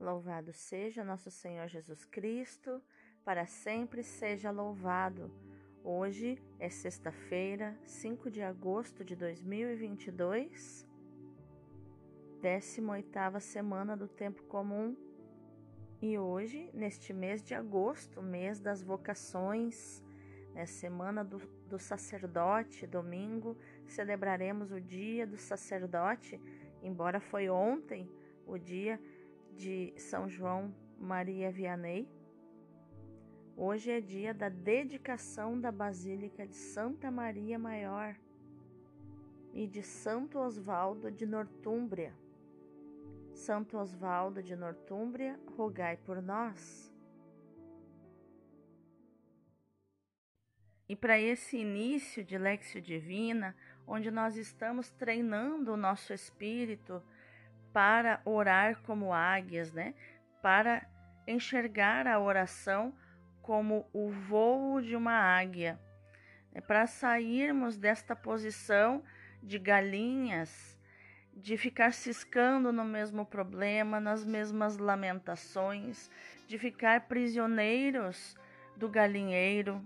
Louvado seja nosso Senhor Jesus Cristo, para sempre seja louvado. Hoje é sexta-feira, 5 de agosto de 2022, 18ª semana do tempo comum. E hoje, neste mês de agosto, mês das vocações, né, semana do, do sacerdote, domingo, celebraremos o dia do sacerdote, embora foi ontem o dia de São João Maria Vianney. Hoje é dia da dedicação da Basílica de Santa Maria Maior e de Santo Osvaldo de Nortúmbria. Santo Osvaldo de Nortúmbria, rogai por nós. E para esse início de Lexio Divina, onde nós estamos treinando o nosso espírito para orar como águias, né? Para enxergar a oração como o voo de uma águia, né? para sairmos desta posição de galinhas, de ficar ciscando no mesmo problema, nas mesmas lamentações, de ficar prisioneiros do galinheiro,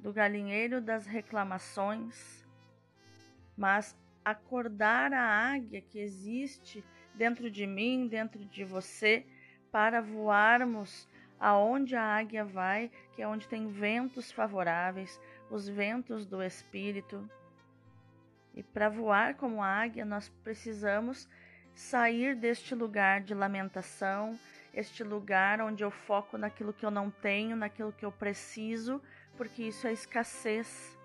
do galinheiro das reclamações, mas acordar a águia que existe dentro de mim, dentro de você, para voarmos aonde a águia vai, que é onde tem ventos favoráveis, os ventos do espírito. E para voar como águia, nós precisamos sair deste lugar de lamentação, este lugar onde eu foco naquilo que eu não tenho, naquilo que eu preciso, porque isso é escassez.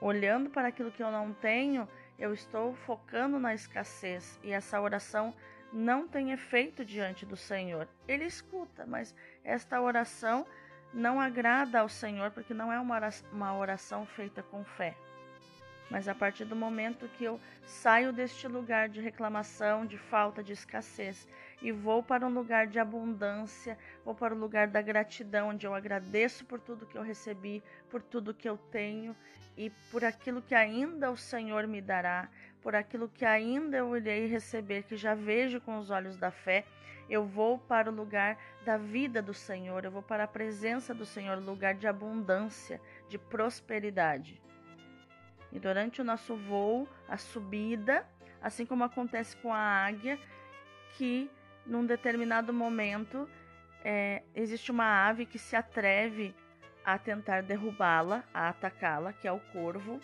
Olhando para aquilo que eu não tenho, eu estou focando na escassez e essa oração não tem efeito diante do Senhor. Ele escuta, mas esta oração não agrada ao Senhor porque não é uma oração feita com fé. Mas a partir do momento que eu saio deste lugar de reclamação, de falta, de escassez e vou para um lugar de abundância, vou para o lugar da gratidão, onde eu agradeço por tudo que eu recebi, por tudo que eu tenho e por aquilo que ainda o Senhor me dará, por aquilo que ainda eu irei receber, que já vejo com os olhos da fé. Eu vou para o lugar da vida do Senhor, eu vou para a presença do Senhor, lugar de abundância, de prosperidade. E durante o nosso voo, a subida, assim como acontece com a águia, que num determinado momento é, existe uma ave que se atreve a tentar derrubá-la, a atacá-la, que é o corvo.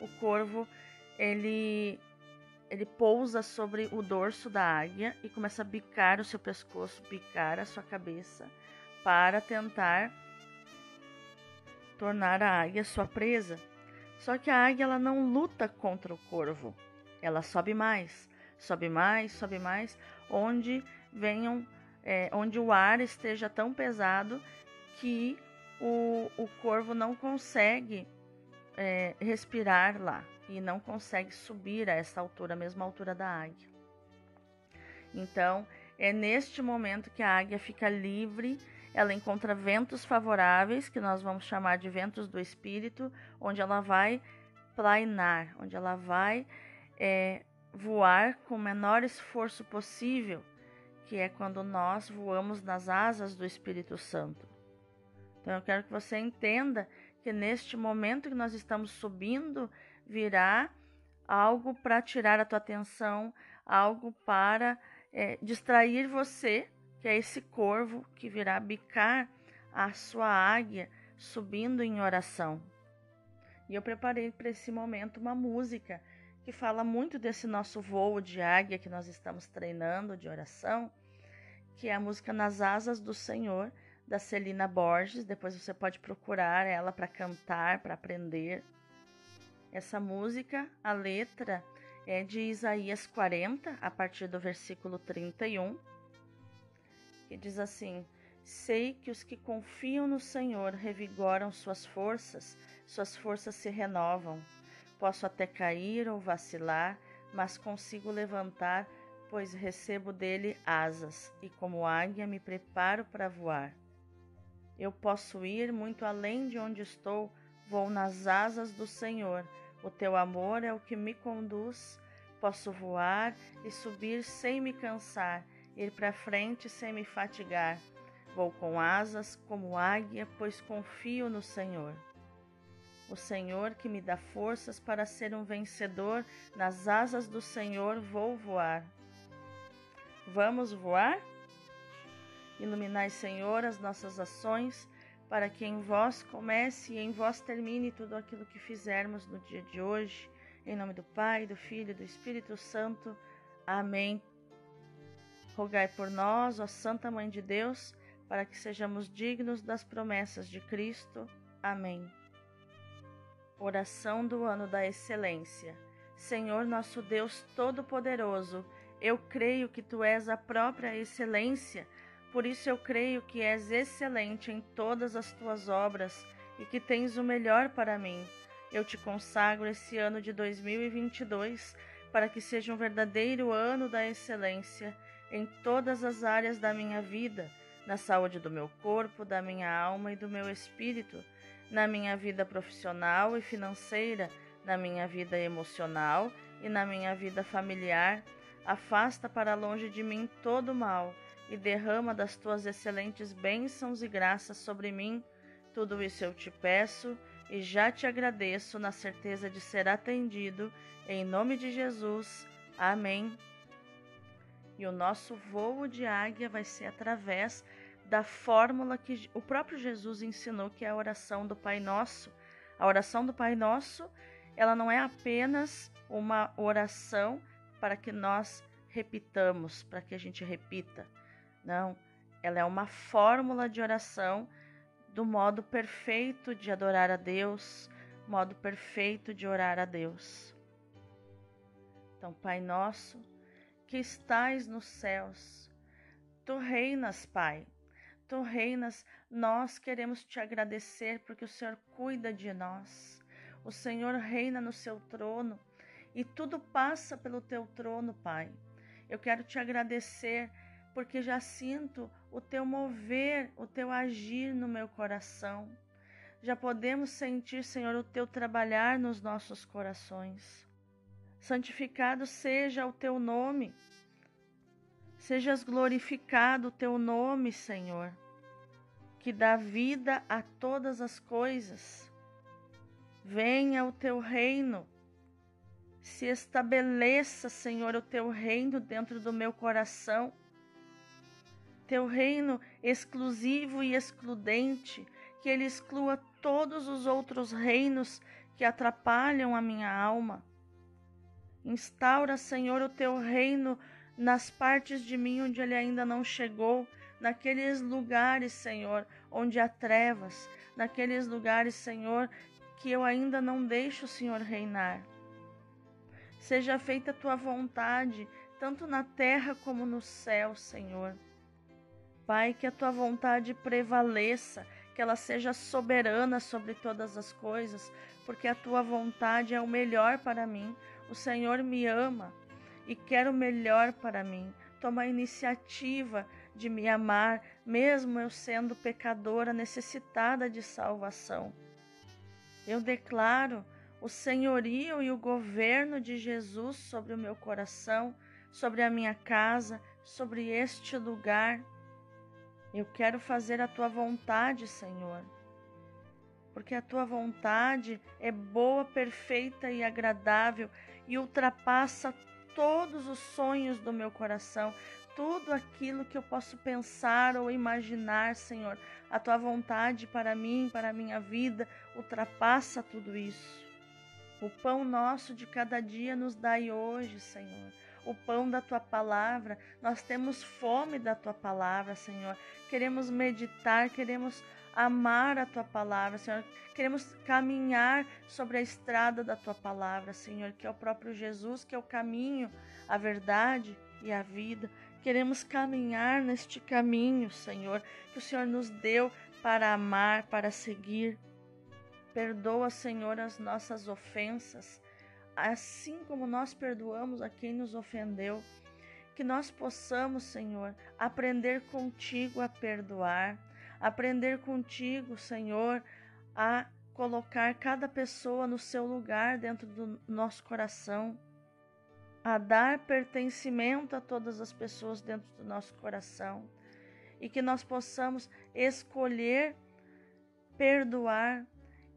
O corvo ele ele pousa sobre o dorso da águia e começa a bicar o seu pescoço, bicar a sua cabeça para tentar tornar a águia sua presa. Só que a águia ela não luta contra o corvo. Ela sobe mais, sobe mais, sobe mais, onde venham, é, onde o ar esteja tão pesado que o, o corvo não consegue é, respirar lá e não consegue subir a essa altura, a mesma altura da águia. Então, é neste momento que a águia fica livre, ela encontra ventos favoráveis, que nós vamos chamar de ventos do espírito, onde ela vai plainar, onde ela vai é, voar com o menor esforço possível, que é quando nós voamos nas asas do Espírito Santo. Então eu quero que você entenda que neste momento que nós estamos subindo, virá algo para tirar a tua atenção, algo para é, distrair você, que é esse corvo que virá bicar a sua águia subindo em oração. E eu preparei para esse momento uma música que fala muito desse nosso voo de águia que nós estamos treinando de oração, que é a música Nas Asas do Senhor, da Celina Borges. Depois você pode procurar ela para cantar, para aprender. Essa música, a letra é de Isaías 40, a partir do versículo 31, que diz assim: Sei que os que confiam no Senhor revigoram suas forças, suas forças se renovam. Posso até cair ou vacilar, mas consigo levantar, pois recebo dele asas, e como águia me preparo para voar. Eu posso ir muito além de onde estou, vou nas asas do Senhor. O teu amor é o que me conduz. Posso voar e subir sem me cansar, ir para frente sem me fatigar. Vou com asas como águia, pois confio no Senhor. O Senhor que me dá forças para ser um vencedor, nas asas do Senhor vou voar. Vamos voar? Iluminai, Senhor, as nossas ações, para que em vós comece e em vós termine tudo aquilo que fizermos no dia de hoje. Em nome do Pai, do Filho e do Espírito Santo. Amém. Rogai por nós, ó Santa Mãe de Deus, para que sejamos dignos das promessas de Cristo. Amém. Oração do ano da excelência. Senhor nosso Deus Todo-Poderoso, eu creio que tu és a própria excelência, por isso eu creio que és excelente em todas as tuas obras e que tens o melhor para mim. Eu te consagro esse ano de 2022 para que seja um verdadeiro ano da excelência em todas as áreas da minha vida, na saúde do meu corpo, da minha alma e do meu espírito, na minha vida profissional e financeira, na minha vida emocional e na minha vida familiar. Afasta para longe de mim todo o mal e derrama das tuas excelentes bênçãos e graças sobre mim. Tudo isso eu te peço e já te agradeço na certeza de ser atendido. Em nome de Jesus. Amém. E o nosso voo de águia vai ser através da fórmula que o próprio Jesus ensinou, que é a oração do Pai Nosso. A oração do Pai Nosso, ela não é apenas uma oração para que nós repitamos, para que a gente repita. Não, ela é uma fórmula de oração do modo perfeito de adorar a Deus, modo perfeito de orar a Deus. Então, Pai nosso, que estais nos céus. Tu reinas, Pai. Tu reinas, nós queremos te agradecer porque o Senhor cuida de nós. O Senhor reina no seu trono e tudo passa pelo teu trono, Pai. Eu quero te agradecer porque já sinto o teu mover, o teu agir no meu coração. Já podemos sentir, Senhor, o teu trabalhar nos nossos corações. Santificado seja o teu nome. Sejas glorificado o teu nome, Senhor, que dá vida a todas as coisas. Venha o teu reino. Se estabeleça, Senhor, o teu reino dentro do meu coração. Teu reino exclusivo e excludente, que ele exclua todos os outros reinos que atrapalham a minha alma Instaura, Senhor, o teu reino nas partes de mim onde ele ainda não chegou, naqueles lugares, Senhor, onde há trevas, naqueles lugares, Senhor, que eu ainda não deixo o Senhor reinar. Seja feita a tua vontade, tanto na terra como no céu, Senhor. Pai, que a tua vontade prevaleça, que ela seja soberana sobre todas as coisas, porque a tua vontade é o melhor para mim, o Senhor me ama e quer o melhor para mim. Toma a iniciativa de me amar, mesmo eu sendo pecadora necessitada de salvação. Eu declaro o senhorio e o governo de Jesus sobre o meu coração, sobre a minha casa, sobre este lugar. Eu quero fazer a tua vontade, Senhor porque a tua vontade é boa, perfeita e agradável e ultrapassa todos os sonhos do meu coração, tudo aquilo que eu posso pensar ou imaginar, Senhor. A tua vontade para mim, para a minha vida, ultrapassa tudo isso. O pão nosso de cada dia nos dai hoje, Senhor. O pão da tua palavra, nós temos fome da tua palavra, Senhor. Queremos meditar, queremos amar a tua palavra, Senhor. Queremos caminhar sobre a estrada da tua palavra, Senhor, que é o próprio Jesus, que é o caminho, a verdade e a vida. Queremos caminhar neste caminho, Senhor, que o Senhor nos deu para amar, para seguir. Perdoa, Senhor, as nossas ofensas, assim como nós perdoamos a quem nos ofendeu. Que nós possamos, Senhor, aprender contigo a perdoar aprender contigo, Senhor, a colocar cada pessoa no seu lugar dentro do nosso coração. a dar pertencimento a todas as pessoas dentro do nosso coração e que nós possamos escolher perdoar,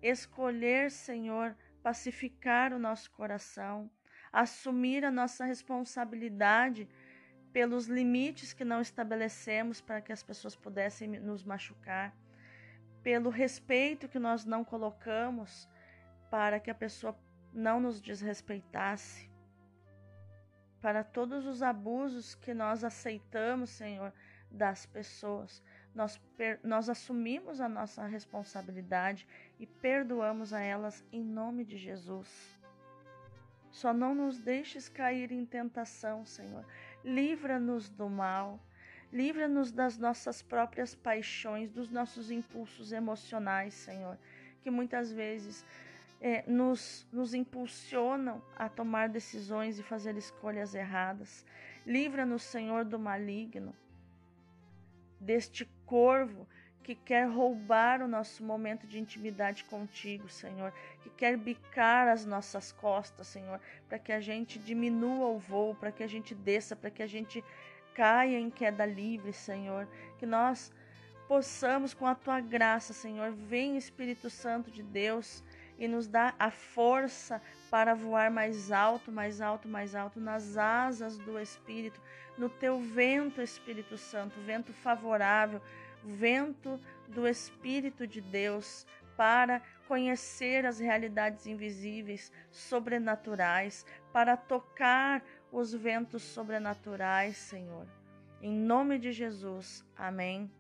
escolher, Senhor, pacificar o nosso coração, assumir a nossa responsabilidade pelos limites que não estabelecemos para que as pessoas pudessem nos machucar, pelo respeito que nós não colocamos para que a pessoa não nos desrespeitasse, para todos os abusos que nós aceitamos, Senhor, das pessoas. Nós, nós assumimos a nossa responsabilidade e perdoamos a elas em nome de Jesus. Só não nos deixes cair em tentação, Senhor. Livra-nos do mal. Livra-nos das nossas próprias paixões, dos nossos impulsos emocionais, Senhor, que muitas vezes é, nos, nos impulsionam a tomar decisões e fazer escolhas erradas. Livra-nos, Senhor, do maligno, deste corvo que quer roubar o nosso momento de intimidade contigo, Senhor, que quer bicar as nossas costas, Senhor, para que a gente diminua o voo, para que a gente desça, para que a gente caia em queda livre, Senhor, que nós possamos com a tua graça, Senhor, vem Espírito Santo de Deus, e nos dá a força para voar mais alto, mais alto, mais alto nas asas do Espírito, no teu vento, Espírito Santo, vento favorável, vento do Espírito de Deus para conhecer as realidades invisíveis, sobrenaturais, para tocar os ventos sobrenaturais, Senhor. Em nome de Jesus. Amém.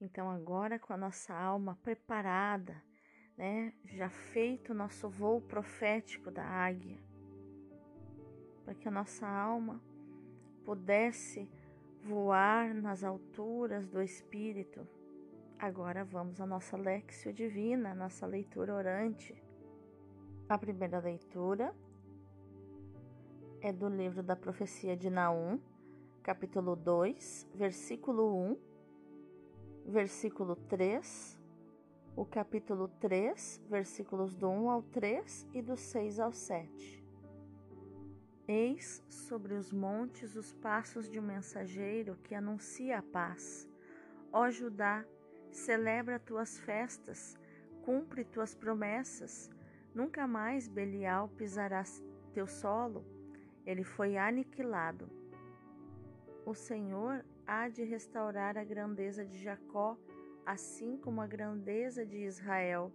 Então, agora com a nossa alma preparada, né, já feito o nosso voo profético da águia, para que a nossa alma pudesse voar nas alturas do Espírito. Agora vamos à nossa Lexio Divina, nossa leitura orante. A primeira leitura é do livro da profecia de Naum, capítulo 2, versículo 1 versículo 3, o capítulo 3, versículos do 1 ao 3 e do 6 ao 7. Eis sobre os montes os passos de um mensageiro que anuncia a paz. Ó Judá, celebra tuas festas, cumpre tuas promessas. Nunca mais Belial pisará teu solo. Ele foi aniquilado. O Senhor há de restaurar a grandeza de Jacó, assim como a grandeza de Israel,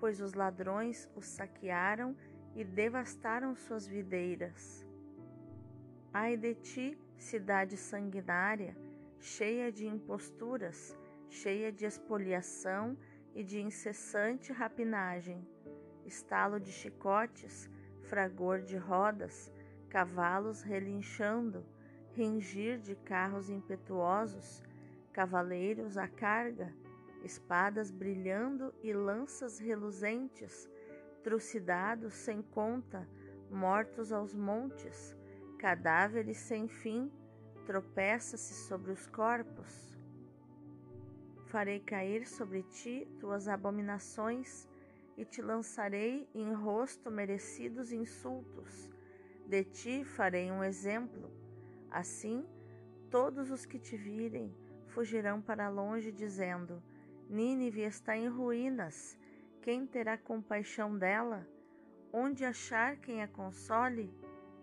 pois os ladrões os saquearam e devastaram suas videiras. Ai de ti, cidade sanguinária, cheia de imposturas, cheia de expoliação e de incessante rapinagem, estalo de chicotes, fragor de rodas, cavalos relinchando, ringir de carros impetuosos, cavaleiros à carga, espadas brilhando e lanças reluzentes, trucidados sem conta, mortos aos montes, cadáveres sem fim, tropeça-se sobre os corpos. Farei cair sobre ti tuas abominações e te lançarei em rosto merecidos insultos. De ti farei um exemplo Assim, todos os que te virem fugirão para longe, dizendo: Nínive está em ruínas. Quem terá compaixão dela? Onde achar quem a console?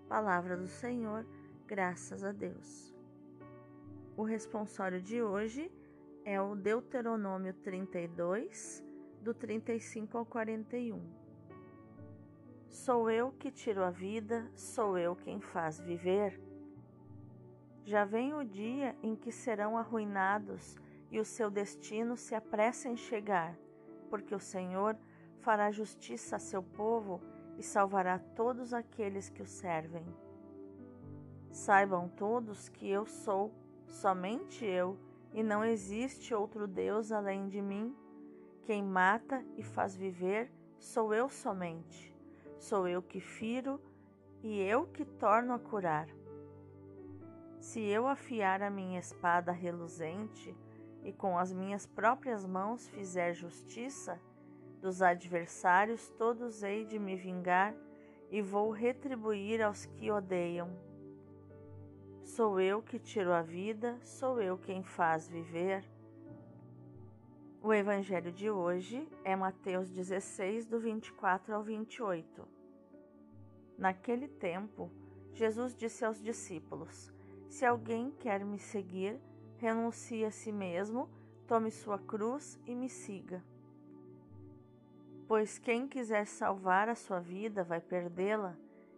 Palavra do Senhor, graças a Deus. O responsório de hoje é o Deuteronômio 32, do 35 ao 41. Sou eu que tiro a vida, sou eu quem faz viver. Já vem o dia em que serão arruinados e o seu destino se apressa em chegar, porque o Senhor fará justiça a seu povo e salvará todos aqueles que o servem. Saibam todos que eu sou, somente eu, e não existe outro Deus além de mim. Quem mata e faz viver sou eu somente. Sou eu que firo e eu que torno a curar. Se eu afiar a minha espada reluzente e com as minhas próprias mãos fizer justiça, Dos adversários todos hei de me vingar e vou retribuir aos que odeiam. Sou eu que tiro a vida, sou eu quem faz viver. O evangelho de hoje é Mateus 16, do 24 ao 28. Naquele tempo, Jesus disse aos discípulos: Se alguém quer me seguir, renuncie a si mesmo, tome sua cruz e me siga. Pois quem quiser salvar a sua vida vai perdê-la,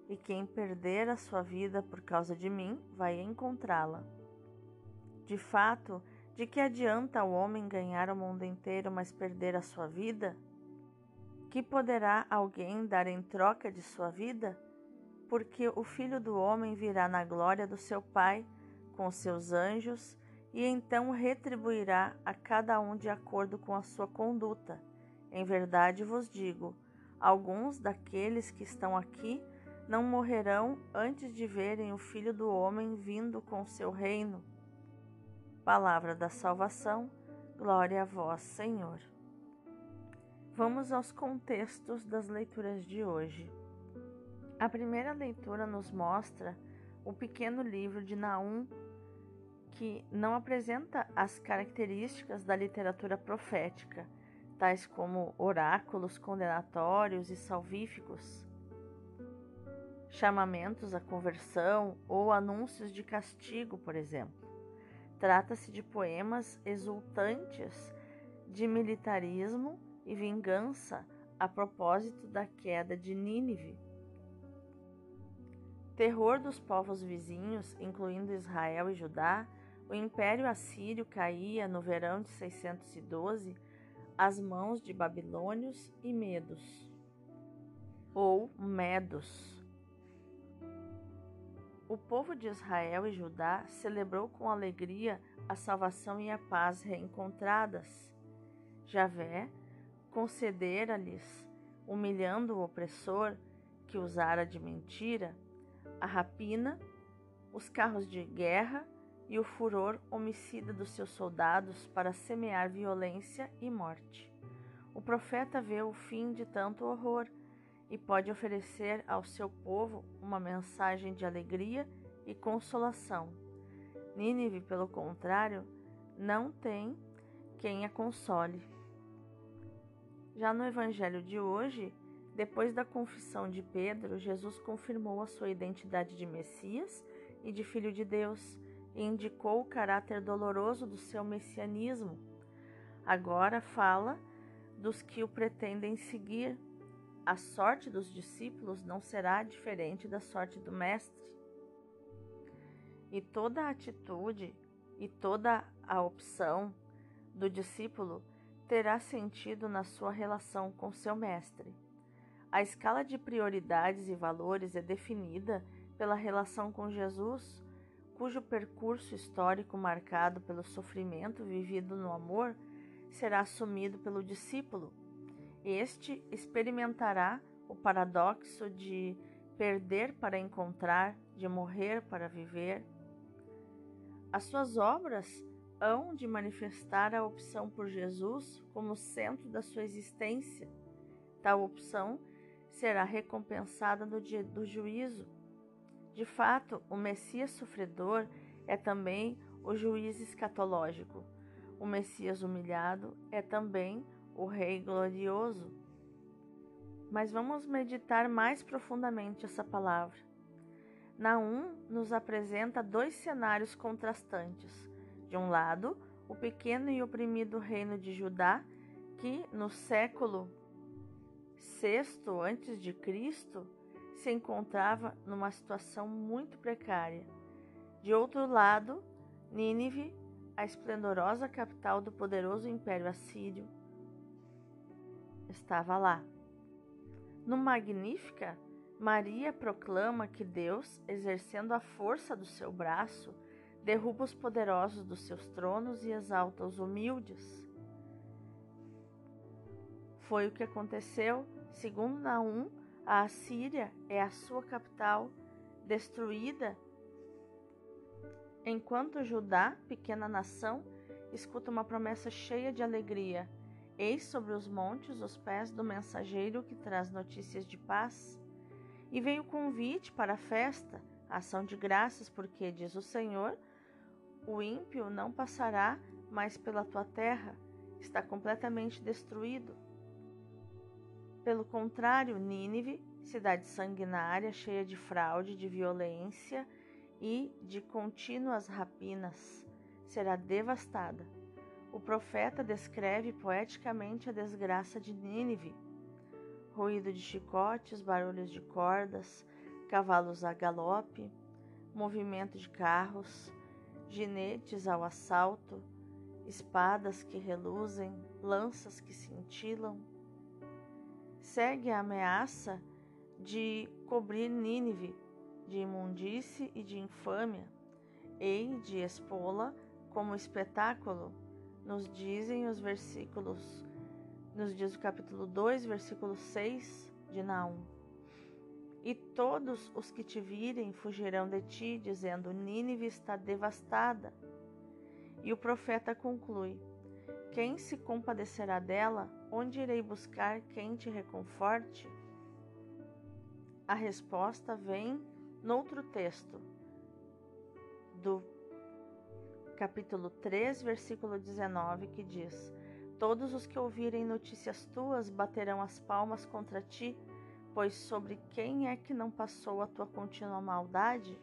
e quem perder a sua vida por causa de mim vai encontrá-la. De fato, de que adianta o homem ganhar o mundo inteiro, mas perder a sua vida? Que poderá alguém dar em troca de sua vida? Porque o filho do homem virá na glória do seu Pai com seus anjos e então retribuirá a cada um de acordo com a sua conduta. Em verdade vos digo: alguns daqueles que estão aqui não morrerão antes de verem o Filho do Homem vindo com seu reino. Palavra da salvação, glória a vós, Senhor. Vamos aos contextos das leituras de hoje. A primeira leitura nos mostra o pequeno livro de Naum, que não apresenta as características da literatura profética tais como oráculos condenatórios e salvíficos, chamamentos à conversão ou anúncios de castigo, por exemplo. Trata-se de poemas exultantes de militarismo e vingança a propósito da queda de Nínive. Terror dos povos vizinhos, incluindo Israel e Judá, o Império Assírio caía no verão de 612 às mãos de babilônios e medos, ou medos. O povo de Israel e Judá celebrou com alegria a salvação e a paz reencontradas. Javé concedera-lhes, humilhando o opressor que usara de mentira, a rapina, os carros de guerra e o furor homicida dos seus soldados para semear violência e morte. O profeta vê o fim de tanto horror e pode oferecer ao seu povo uma mensagem de alegria e consolação. Nínive, pelo contrário, não tem quem a console. Já no evangelho de hoje, depois da confissão de Pedro, Jesus confirmou a sua identidade de Messias e de Filho de Deus e indicou o caráter doloroso do seu messianismo. Agora fala dos que o pretendem seguir. A sorte dos discípulos não será diferente da sorte do Mestre. E toda a atitude e toda a opção do discípulo terá sentido na sua relação com seu Mestre. A escala de prioridades e valores é definida pela relação com Jesus cujo percurso histórico marcado pelo sofrimento vivido no amor será assumido pelo discípulo. Este experimentará o paradoxo de perder para encontrar, de morrer para viver. As suas obras hão de manifestar a opção por Jesus como centro da sua existência. Tal opção será recompensada no dia do juízo de fato, o Messias sofredor é também o juiz escatológico. O Messias humilhado é também o Rei glorioso. Mas vamos meditar mais profundamente essa palavra. Naum nos apresenta dois cenários contrastantes. De um lado, o pequeno e oprimido reino de Judá, que no século VI Cristo se encontrava numa situação muito precária. De outro lado, Nínive, a esplendorosa capital do poderoso Império Assírio, estava lá. No Magnífica, Maria proclama que Deus, exercendo a força do seu braço, derruba os poderosos dos seus tronos e exalta os humildes. Foi o que aconteceu, segundo Naum, a Assíria é a sua capital destruída, enquanto Judá, pequena nação, escuta uma promessa cheia de alegria. Eis sobre os montes os pés do mensageiro que traz notícias de paz. E veio o convite para a festa, ação de graças, porque, diz o Senhor, o ímpio não passará mais pela tua terra, está completamente destruído. Pelo contrário, Nínive, cidade sanguinária, cheia de fraude, de violência e de contínuas rapinas, será devastada. O profeta descreve poeticamente a desgraça de Nínive. Ruído de chicotes, barulhos de cordas, cavalos a galope, movimento de carros, ginetes ao assalto, espadas que reluzem, lanças que cintilam. Segue a ameaça de cobrir Nínive de imundície e de infâmia, e de expô-la como espetáculo, nos dizem os versículos, nos diz o capítulo 2, versículo 6 de Naum. E todos os que te virem fugirão de ti, dizendo: Nínive está devastada. E o profeta conclui: Quem se compadecerá dela? Onde irei buscar quem te reconforte? A resposta vem noutro texto, do capítulo 3, versículo 19, que diz: Todos os que ouvirem notícias tuas baterão as palmas contra ti, pois sobre quem é que não passou a tua contínua maldade?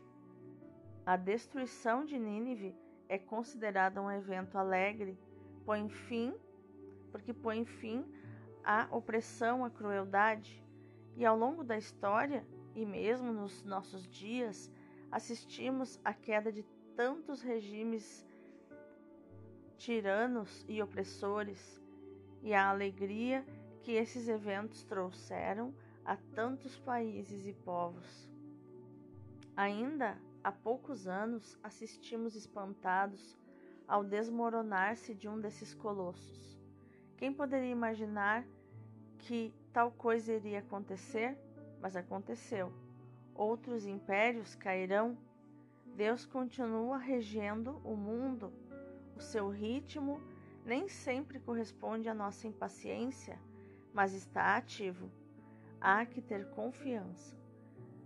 A destruição de Nínive é considerada um evento alegre, põe fim, porque põe fim à opressão, à crueldade. E ao longo da história, e mesmo nos nossos dias, assistimos à queda de tantos regimes tiranos e opressores, e à alegria que esses eventos trouxeram a tantos países e povos. Ainda há poucos anos assistimos espantados ao desmoronar-se de um desses colossos. Quem poderia imaginar que tal coisa iria acontecer? Mas aconteceu. Outros impérios cairão. Deus continua regendo o mundo. O seu ritmo nem sempre corresponde à nossa impaciência, mas está ativo. Há que ter confiança.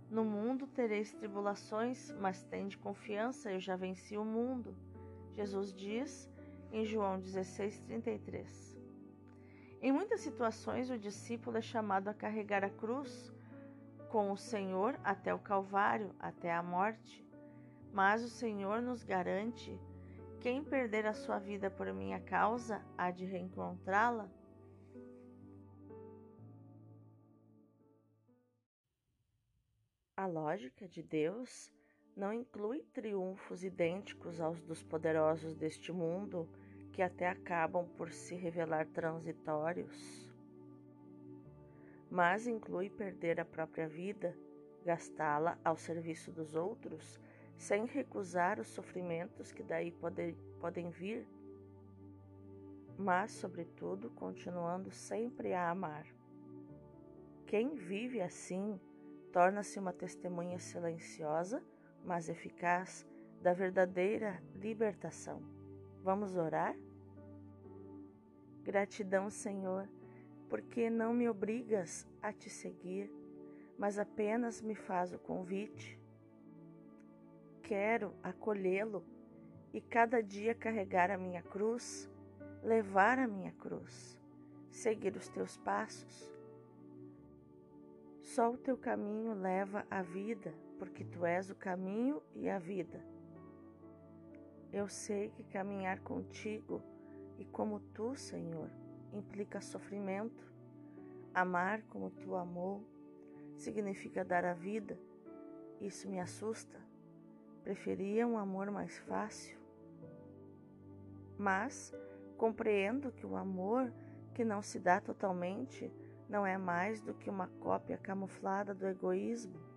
No mundo tereis tribulações, mas tende confiança, eu já venci o mundo. Jesus diz em João 16:33. Em muitas situações, o discípulo é chamado a carregar a cruz com o Senhor até o Calvário, até a morte. Mas o Senhor nos garante: quem perder a sua vida por minha causa há de reencontrá-la. A lógica de Deus não inclui triunfos idênticos aos dos poderosos deste mundo que até acabam por se revelar transitórios mas inclui perder a própria vida, gastá-la ao serviço dos outros, sem recusar os sofrimentos que daí pode, podem vir, mas, sobretudo, continuando sempre a amar. Quem vive assim torna-se uma testemunha silenciosa, mas eficaz da verdadeira libertação. Vamos orar? Gratidão, Senhor porque não me obrigas a te seguir, mas apenas me faz o convite. Quero acolhê-lo e cada dia carregar a minha cruz, levar a minha cruz, seguir os teus passos. Só o teu caminho leva à vida, porque tu és o caminho e a vida. Eu sei que caminhar contigo e como tu, Senhor, implica sofrimento. Amar como tu amou significa dar a vida. Isso me assusta. Preferia um amor mais fácil. Mas compreendo que o amor que não se dá totalmente não é mais do que uma cópia camuflada do egoísmo.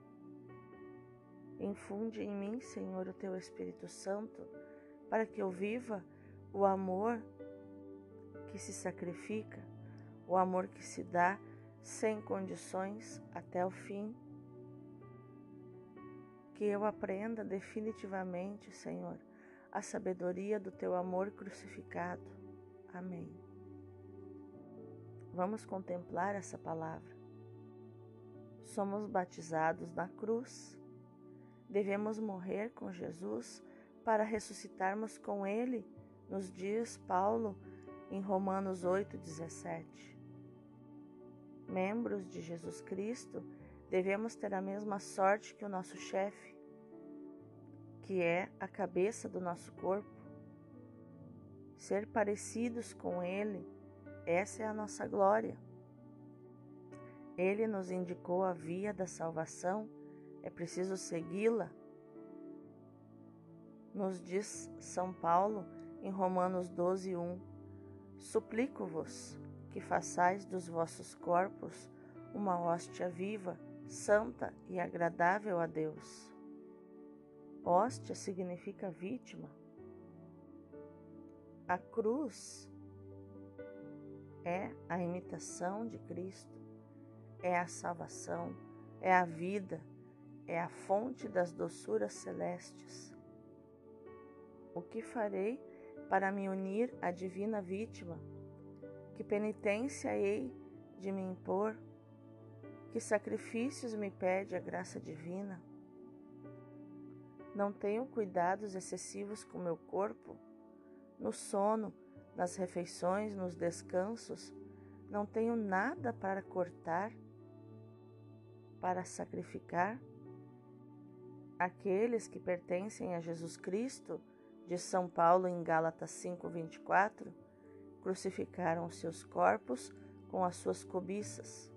Infunde em mim, Senhor, o teu Espírito Santo, para que eu viva o amor que se sacrifica, o amor que se dá sem condições até o fim. Que eu aprenda definitivamente, Senhor, a sabedoria do teu amor crucificado. Amém. Vamos contemplar essa palavra. Somos batizados na cruz. Devemos morrer com Jesus para ressuscitarmos com Ele, nos diz Paulo em Romanos 8,17. Membros de Jesus Cristo, devemos ter a mesma sorte que o nosso chefe, que é a cabeça do nosso corpo. Ser parecidos com Ele, essa é a nossa glória. Ele nos indicou a via da salvação, é preciso segui-la. Nos diz São Paulo em Romanos 12, 1: Suplico-vos que façais dos vossos corpos uma hóstia viva, santa e agradável a Deus. Hóstia significa vítima. A cruz é a imitação de Cristo, é a salvação, é a vida, é a fonte das doçuras celestes. O que farei para me unir à divina vítima? Que penitência hei de me impor? Que sacrifícios me pede a graça divina? Não tenho cuidados excessivos com meu corpo? No sono, nas refeições, nos descansos, não tenho nada para cortar, para sacrificar? Aqueles que pertencem a Jesus Cristo, de São Paulo em Gálatas 5:24, crucificaram seus corpos com as suas cobiças.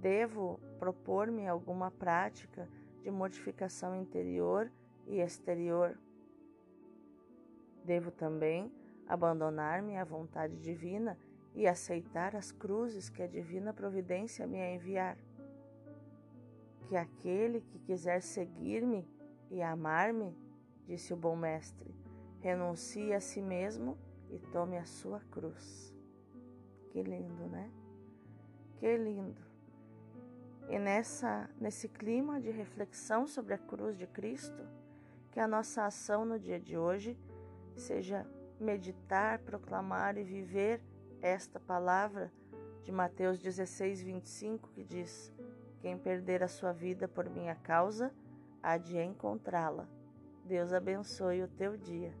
Devo propor-me alguma prática de mortificação interior e exterior. Devo também abandonar-me à vontade divina e aceitar as cruzes que a divina providência me enviar. Que aquele que quiser seguir-me e amar-me, disse o bom mestre, renuncie a si mesmo e tome a sua cruz. Que lindo, né? Que lindo. E nessa, nesse clima de reflexão sobre a cruz de Cristo, que a nossa ação no dia de hoje seja meditar, proclamar e viver esta palavra de Mateus 16, 25, que diz: Quem perder a sua vida por minha causa, há de encontrá-la. Deus abençoe o teu dia.